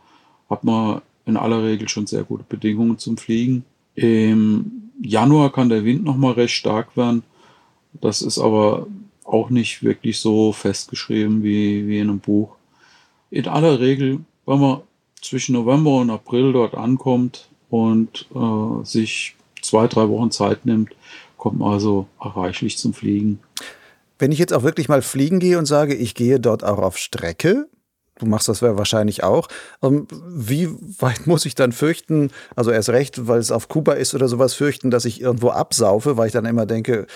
hat man in aller Regel schon sehr gute Bedingungen zum Fliegen. Im Januar kann der Wind nochmal recht stark werden. Das ist aber auch nicht wirklich so festgeschrieben wie, wie in einem Buch. In aller Regel, wenn man zwischen November und April dort ankommt und äh, sich zwei, drei Wochen Zeit nimmt, kommt man also reichlich zum Fliegen. Wenn ich jetzt auch wirklich mal fliegen gehe und sage, ich gehe dort auch auf Strecke, du machst das wahrscheinlich auch, ähm, wie weit [laughs] muss ich dann fürchten, also erst recht, weil es auf Kuba ist oder sowas, fürchten, dass ich irgendwo absaufe, weil ich dann immer denke,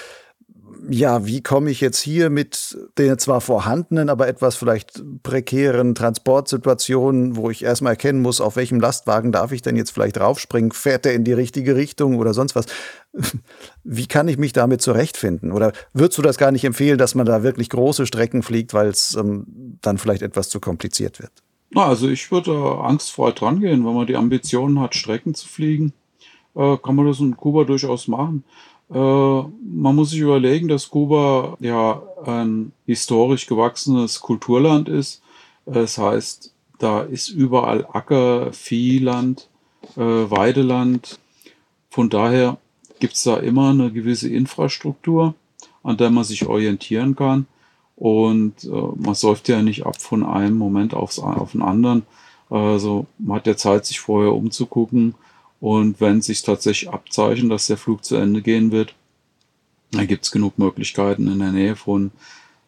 ja, wie komme ich jetzt hier mit den zwar vorhandenen, aber etwas vielleicht prekären Transportsituationen, wo ich erstmal erkennen muss, auf welchem Lastwagen darf ich denn jetzt vielleicht raufspringen? Fährt der in die richtige Richtung oder sonst was? [laughs] Wie kann ich mich damit zurechtfinden? Oder würdest du das gar nicht empfehlen, dass man da wirklich große Strecken fliegt, weil es ähm, dann vielleicht etwas zu kompliziert wird? Na, also ich würde angstfrei dran gehen, wenn man die Ambitionen hat, Strecken zu fliegen, äh, kann man das in Kuba durchaus machen. Äh, man muss sich überlegen, dass Kuba ja ein historisch gewachsenes Kulturland ist. Das heißt, da ist überall Acker, Viehland, äh, Weideland. Von daher gibt es da immer eine gewisse Infrastruktur, an der man sich orientieren kann. Und äh, man säuft ja nicht ab von einem Moment aufs, auf den anderen. Also man hat ja Zeit, sich vorher umzugucken und wenn sich tatsächlich abzeichnet, dass der Flug zu Ende gehen wird, dann gibt es genug Möglichkeiten in der Nähe von,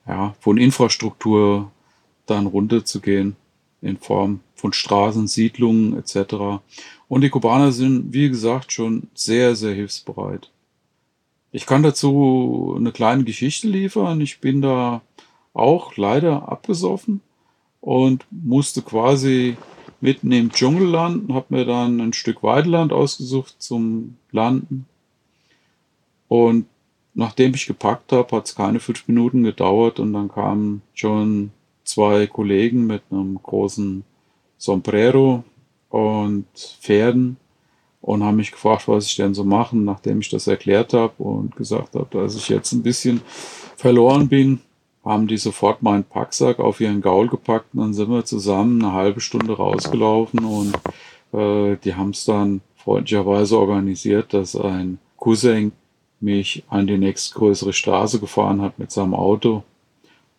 ja, von Infrastruktur dann runterzugehen in Form von Straßen, Siedlungen etc. Und die Kubaner sind, wie gesagt, schon sehr, sehr hilfsbereit. Ich kann dazu eine kleine Geschichte liefern. Ich bin da auch leider abgesoffen und musste quasi mitten im Dschungel landen, habe mir dann ein Stück Weideland ausgesucht zum Landen. Und nachdem ich gepackt habe, hat es keine fünf Minuten gedauert und dann kamen schon zwei Kollegen mit einem großen Sombrero und Pferden und haben mich gefragt, was ich denn so machen, nachdem ich das erklärt habe und gesagt habe, dass ich jetzt ein bisschen verloren bin, haben die sofort meinen Packsack auf ihren Gaul gepackt und dann sind wir zusammen eine halbe Stunde rausgelaufen und äh, die haben es dann freundlicherweise organisiert, dass ein Cousin mich an die nächstgrößere Straße gefahren hat mit seinem Auto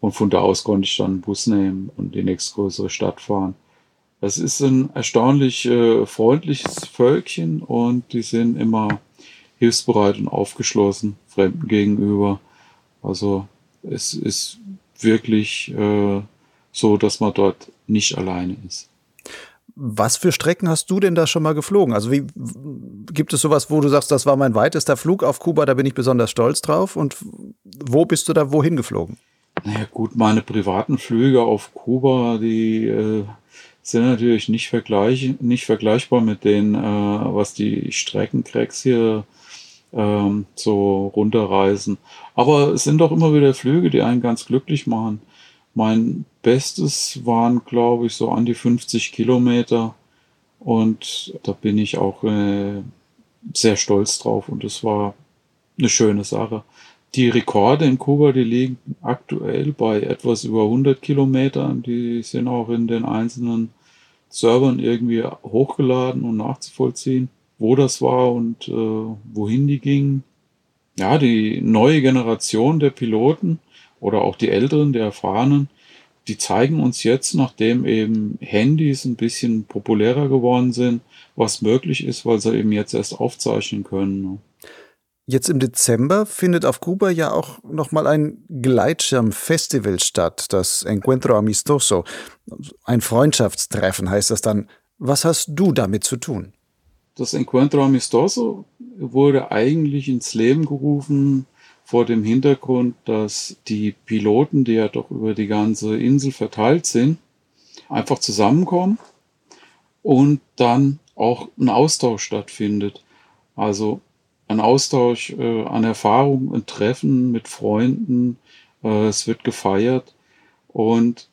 und von da aus konnte ich dann einen Bus nehmen und die nächstgrößere Stadt fahren. Es ist ein erstaunlich äh, freundliches Völkchen und die sind immer hilfsbereit und aufgeschlossen Fremden gegenüber. Also es ist wirklich äh, so, dass man dort nicht alleine ist. Was für Strecken hast du denn da schon mal geflogen? Also wie gibt es sowas, wo du sagst, das war mein weitester Flug auf Kuba, da bin ich besonders stolz drauf? Und wo bist du da wohin geflogen? Naja gut, meine privaten Flüge auf Kuba, die äh, sind natürlich nicht, vergleich, nicht vergleichbar mit denen, äh, was die Streckencracks hier ähm, so runterreisen. Aber es sind doch immer wieder Flüge, die einen ganz glücklich machen. Mein Bestes waren, glaube ich, so an die 50 Kilometer. Und da bin ich auch äh, sehr stolz drauf. Und es war eine schöne Sache. Die Rekorde in Kuba, die liegen aktuell bei etwas über 100 Kilometern. Die sind auch in den einzelnen Servern irgendwie hochgeladen und nachzuvollziehen wo das war und äh, wohin die gingen. Ja, die neue Generation der Piloten oder auch die älteren, der erfahrenen, die zeigen uns jetzt, nachdem eben Handys ein bisschen populärer geworden sind, was möglich ist, weil sie eben jetzt erst aufzeichnen können. Ne? Jetzt im Dezember findet auf Kuba ja auch nochmal ein Gleitschirmfestival statt, das Encuentro Amistoso. Ein Freundschaftstreffen heißt das dann. Was hast du damit zu tun? Das Encuentro Amistoso wurde eigentlich ins Leben gerufen vor dem Hintergrund, dass die Piloten, die ja doch über die ganze Insel verteilt sind, einfach zusammenkommen und dann auch ein Austausch stattfindet. Also ein Austausch äh, an Erfahrungen, ein Treffen mit Freunden, äh, es wird gefeiert und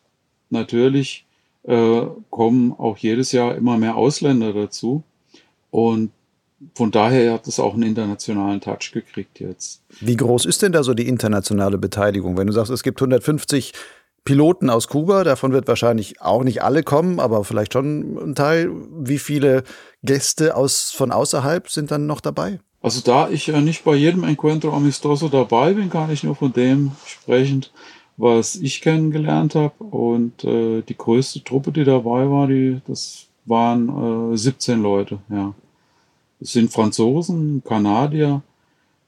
natürlich äh, kommen auch jedes Jahr immer mehr Ausländer dazu. Und von daher hat es auch einen internationalen Touch gekriegt jetzt. Wie groß ist denn da so die internationale Beteiligung? Wenn du sagst, es gibt 150 Piloten aus Kuba, davon wird wahrscheinlich auch nicht alle kommen, aber vielleicht schon ein Teil. Wie viele Gäste aus, von außerhalb sind dann noch dabei? Also da ich ja nicht bei jedem Encuentro Amistoso dabei bin, kann ich nur von dem sprechen, was ich kennengelernt habe. Und äh, die größte Truppe, die dabei war, die, das waren äh, 17 Leute, ja. Es sind Franzosen, Kanadier,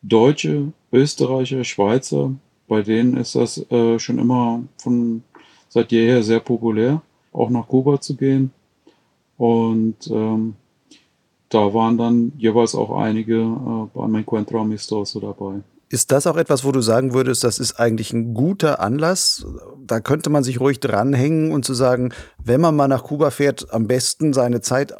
Deutsche, Österreicher, Schweizer. Bei denen ist das äh, schon immer von seit jeher sehr populär, auch nach Kuba zu gehen. Und ähm, da waren dann jeweils auch einige äh, beim Encuentro Amistoso dabei. Ist das auch etwas, wo du sagen würdest, das ist eigentlich ein guter Anlass? Da könnte man sich ruhig dranhängen und zu sagen, wenn man mal nach Kuba fährt, am besten seine Zeit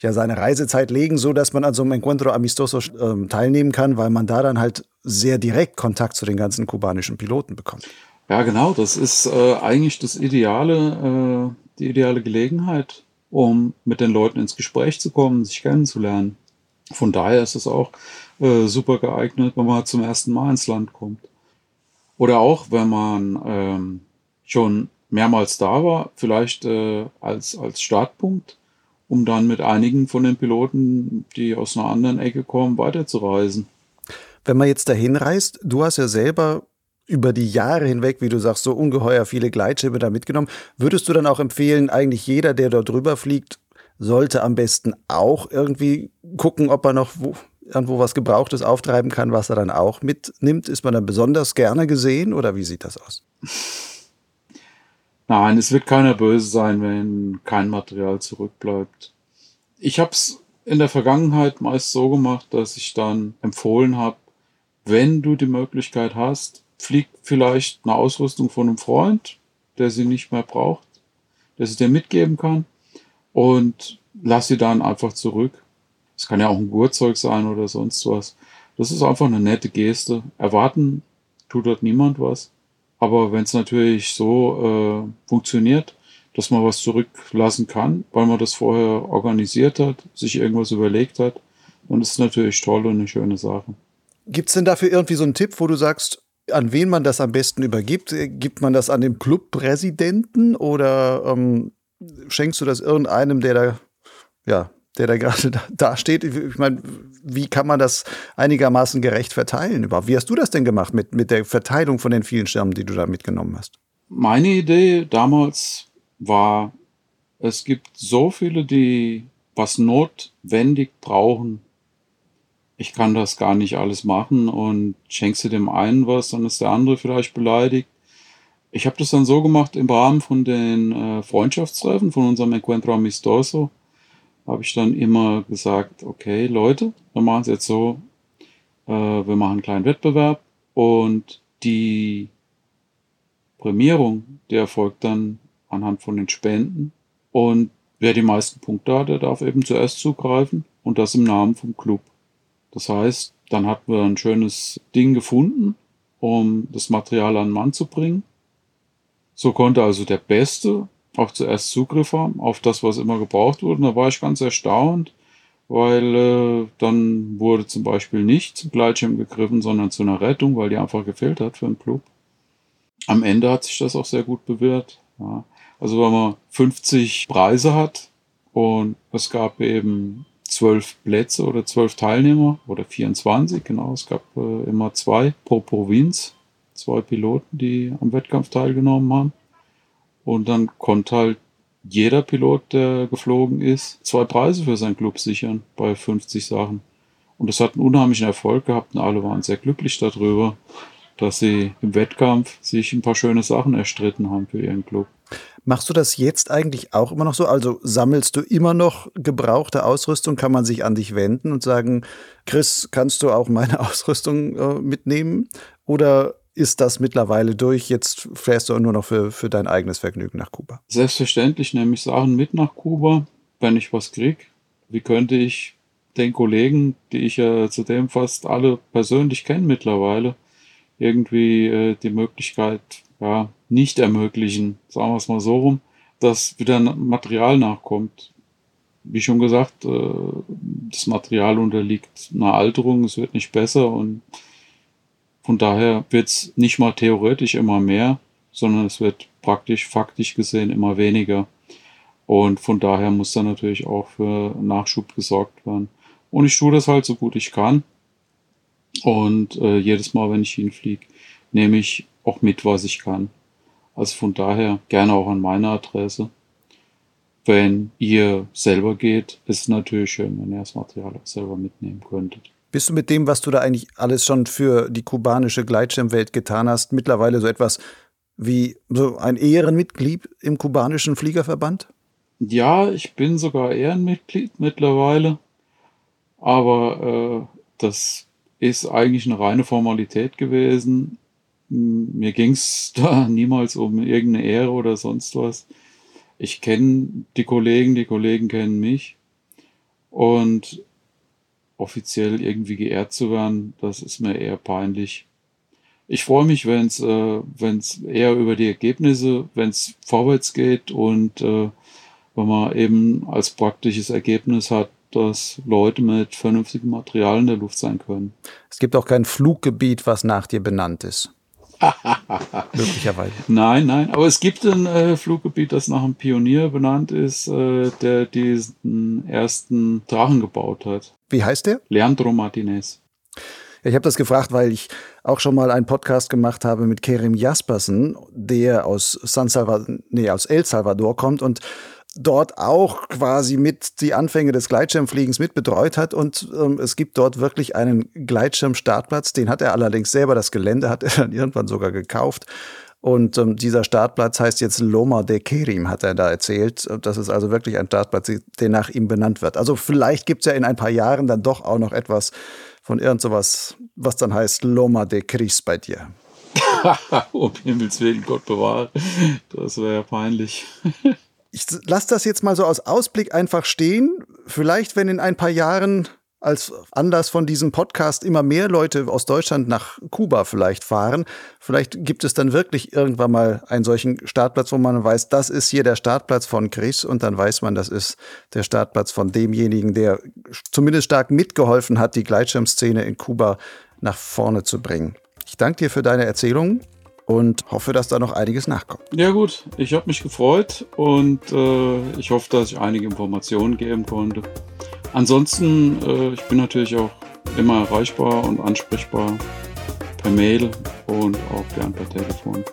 ja seine Reisezeit legen, so dass man an so einem Encuentro Amistoso äh, teilnehmen kann, weil man da dann halt sehr direkt Kontakt zu den ganzen kubanischen Piloten bekommt. Ja, genau. Das ist äh, eigentlich das ideale, äh, die ideale Gelegenheit, um mit den Leuten ins Gespräch zu kommen, sich kennenzulernen. Von daher ist es auch äh, super geeignet, wenn man zum ersten Mal ins Land kommt. Oder auch, wenn man ähm, schon mehrmals da war, vielleicht äh, als, als Startpunkt um dann mit einigen von den Piloten, die aus einer anderen Ecke kommen, weiterzureisen. Wenn man jetzt dahin reist, du hast ja selber über die Jahre hinweg, wie du sagst, so ungeheuer viele Gleitschiffe da mitgenommen. Würdest du dann auch empfehlen, eigentlich jeder, der dort drüber fliegt, sollte am besten auch irgendwie gucken, ob er noch wo, irgendwo was Gebrauchtes auftreiben kann, was er dann auch mitnimmt? Ist man dann besonders gerne gesehen oder wie sieht das aus? Nein, es wird keiner böse sein, wenn kein Material zurückbleibt. Ich habe es in der Vergangenheit meist so gemacht, dass ich dann empfohlen habe, wenn du die Möglichkeit hast, flieg vielleicht eine Ausrüstung von einem Freund, der sie nicht mehr braucht. das ich dir mitgeben kann und lass sie dann einfach zurück. Es kann ja auch ein Gurtzeug sein oder sonst was. Das ist einfach eine nette Geste. Erwarten tut dort niemand was. Aber wenn es natürlich so äh, funktioniert, dass man was zurücklassen kann, weil man das vorher organisiert hat, sich irgendwas überlegt hat, dann ist es natürlich toll und eine schöne Sache. Gibt es denn dafür irgendwie so einen Tipp, wo du sagst, an wen man das am besten übergibt? Gibt man das an den Clubpräsidenten oder ähm, schenkst du das irgendeinem, der da, ja, der da gerade da steht? Ich meine, wie kann man das einigermaßen gerecht verteilen überhaupt? Wie hast du das denn gemacht mit, mit der Verteilung von den vielen Schirmen, die du da mitgenommen hast? Meine Idee damals war, es gibt so viele, die was notwendig brauchen, ich kann das gar nicht alles machen und schenkst du dem einen was, dann ist der andere vielleicht beleidigt. Ich habe das dann so gemacht im Rahmen von den äh, Freundschaftstreffen von unserem Encuentro Amistoso. Habe ich dann immer gesagt, okay Leute, wir machen es jetzt so, äh, wir machen einen kleinen Wettbewerb und die Prämierung, die erfolgt dann anhand von den Spenden und wer die meisten Punkte hat, der darf eben zuerst zugreifen und das im Namen vom Club. Das heißt, dann hatten wir ein schönes Ding gefunden, um das Material an den Mann zu bringen. So konnte also der Beste auch zuerst Zugriff haben auf das, was immer gebraucht wurde. Und da war ich ganz erstaunt, weil äh, dann wurde zum Beispiel nicht zum Gleitschirm gegriffen, sondern zu einer Rettung, weil die einfach gefehlt hat für einen Club. Am Ende hat sich das auch sehr gut bewährt. Ja. Also wenn man 50 Preise hat und es gab eben zwölf Plätze oder zwölf Teilnehmer oder 24, genau. Es gab äh, immer zwei pro Provinz, zwei Piloten, die am Wettkampf teilgenommen haben. Und dann konnte halt jeder Pilot, der geflogen ist, zwei Preise für seinen Club sichern bei 50 Sachen. Und das hat einen unheimlichen Erfolg gehabt und alle waren sehr glücklich darüber, dass sie im Wettkampf sich ein paar schöne Sachen erstritten haben für ihren Club. Machst du das jetzt eigentlich auch immer noch so? Also sammelst du immer noch gebrauchte Ausrüstung? Kann man sich an dich wenden und sagen, Chris, kannst du auch meine [laughs] Ausrüstung äh, mitnehmen? Oder ist das mittlerweile durch? Jetzt fährst du nur noch für, für dein eigenes Vergnügen nach Kuba. Selbstverständlich nehme ich Sachen mit nach Kuba, wenn ich was kriege. Wie könnte ich den Kollegen, die ich ja zudem fast alle persönlich kenne mittlerweile, irgendwie äh, die Möglichkeit ja, nicht ermöglichen, sagen wir es mal so rum, dass wieder Material nachkommt. Wie schon gesagt, äh, das Material unterliegt einer Alterung, es wird nicht besser und von daher wird es nicht mal theoretisch immer mehr, sondern es wird praktisch, faktisch gesehen immer weniger. Und von daher muss da natürlich auch für Nachschub gesorgt werden. Und ich tue das halt so gut ich kann. Und äh, jedes Mal, wenn ich hinfliege, nehme ich auch mit, was ich kann. Also von daher gerne auch an meine Adresse. Wenn ihr selber geht, ist es natürlich schön, wenn ihr das Material auch selber mitnehmen könntet. Bist du mit dem, was du da eigentlich alles schon für die kubanische Gleitschirmwelt getan hast, mittlerweile so etwas wie so ein Ehrenmitglied im kubanischen Fliegerverband? Ja, ich bin sogar Ehrenmitglied mittlerweile. Aber äh, das ist eigentlich eine reine Formalität gewesen mir ging es [laughs] da niemals um irgendeine Ehre oder sonst was. Ich kenne die Kollegen, die Kollegen kennen mich. Und offiziell irgendwie geehrt zu werden, das ist mir eher peinlich. Ich freue mich, wenn es äh, wenn's eher über die Ergebnisse, wenn es vorwärts geht und äh, wenn man eben als praktisches Ergebnis hat, dass Leute mit vernünftigem Material in der Luft sein können. Es gibt auch kein Fluggebiet, was nach dir benannt ist. [laughs] Möglicherweise. Nein, nein, aber es gibt ein äh, Fluggebiet, das nach einem Pionier benannt ist, äh, der diesen ersten Drachen gebaut hat. Wie heißt der? Leandro Martinez. Ich habe das gefragt, weil ich auch schon mal einen Podcast gemacht habe mit Kerim Jaspersen, der aus San Salvador, nee, aus El Salvador kommt und dort auch quasi mit die Anfänge des Gleitschirmfliegens mitbetreut hat. Und ähm, es gibt dort wirklich einen Gleitschirmstartplatz. Den hat er allerdings selber, das Gelände hat er dann [laughs] irgendwann sogar gekauft. Und ähm, dieser Startplatz heißt jetzt Loma de Kerim, hat er da erzählt. Das ist also wirklich ein Startplatz, der nach ihm benannt wird. Also vielleicht gibt es ja in ein paar Jahren dann doch auch noch etwas von irgend sowas, was dann heißt Loma de Cris bei dir. [laughs] um Himmels Willen, Gott bewahre. Das wäre ja peinlich. [laughs] ich lasse das jetzt mal so aus Ausblick einfach stehen. Vielleicht, wenn in ein paar Jahren als Anlass von diesem Podcast immer mehr Leute aus Deutschland nach Kuba vielleicht fahren. Vielleicht gibt es dann wirklich irgendwann mal einen solchen Startplatz, wo man weiß, das ist hier der Startplatz von Chris und dann weiß man, das ist der Startplatz von demjenigen, der zumindest stark mitgeholfen hat, die Gleitschirmszene in Kuba nach vorne zu bringen. Ich danke dir für deine Erzählung und hoffe, dass da noch einiges nachkommt. Ja gut, ich habe mich gefreut und äh, ich hoffe, dass ich einige Informationen geben konnte. Ansonsten, äh, ich bin natürlich auch immer erreichbar und ansprechbar per Mail und auch gern per Telefon.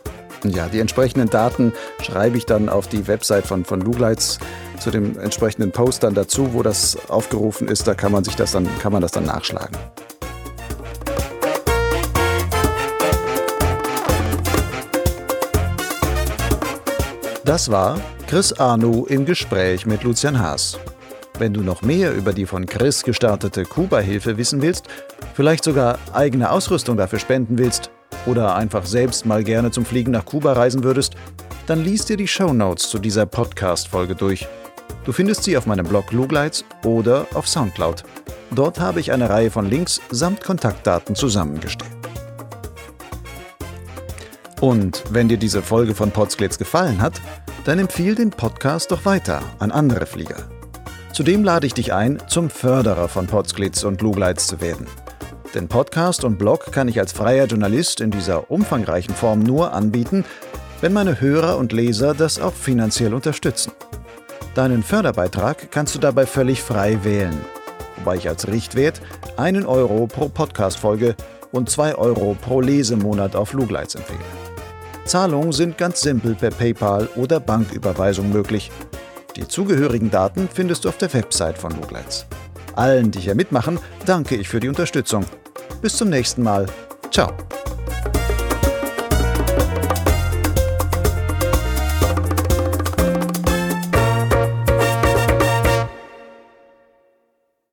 Ja, die entsprechenden Daten schreibe ich dann auf die Website von, von Lugleitz zu dem entsprechenden Post dann dazu, wo das aufgerufen ist. Da kann man sich das dann, kann man das dann nachschlagen. Das war Chris Arnow im Gespräch mit Lucian Haas. Wenn du noch mehr über die von Chris gestartete Kuba-Hilfe wissen willst, vielleicht sogar eigene Ausrüstung dafür spenden willst oder einfach selbst mal gerne zum Fliegen nach Kuba reisen würdest, dann liest dir die Show Notes zu dieser Podcast-Folge durch. Du findest sie auf meinem Blog Lugleitz oder auf Soundcloud. Dort habe ich eine Reihe von Links samt Kontaktdaten zusammengestellt. Und wenn dir diese Folge von Podsklitz gefallen hat, dann empfiehl den Podcast doch weiter an andere Flieger. Zudem lade ich dich ein, zum Förderer von Potsglitz und Lugleitz zu werden. Denn Podcast und Blog kann ich als freier Journalist in dieser umfangreichen Form nur anbieten, wenn meine Hörer und Leser das auch finanziell unterstützen. Deinen Förderbeitrag kannst du dabei völlig frei wählen, wobei ich als Richtwert einen Euro pro Podcast-Folge und zwei Euro pro Lesemonat auf Lugleitz empfehle. Zahlungen sind ganz simpel per PayPal oder Banküberweisung möglich – die zugehörigen Daten findest du auf der Website von Lugleitz. Allen, die hier mitmachen, danke ich für die Unterstützung. Bis zum nächsten Mal. Ciao.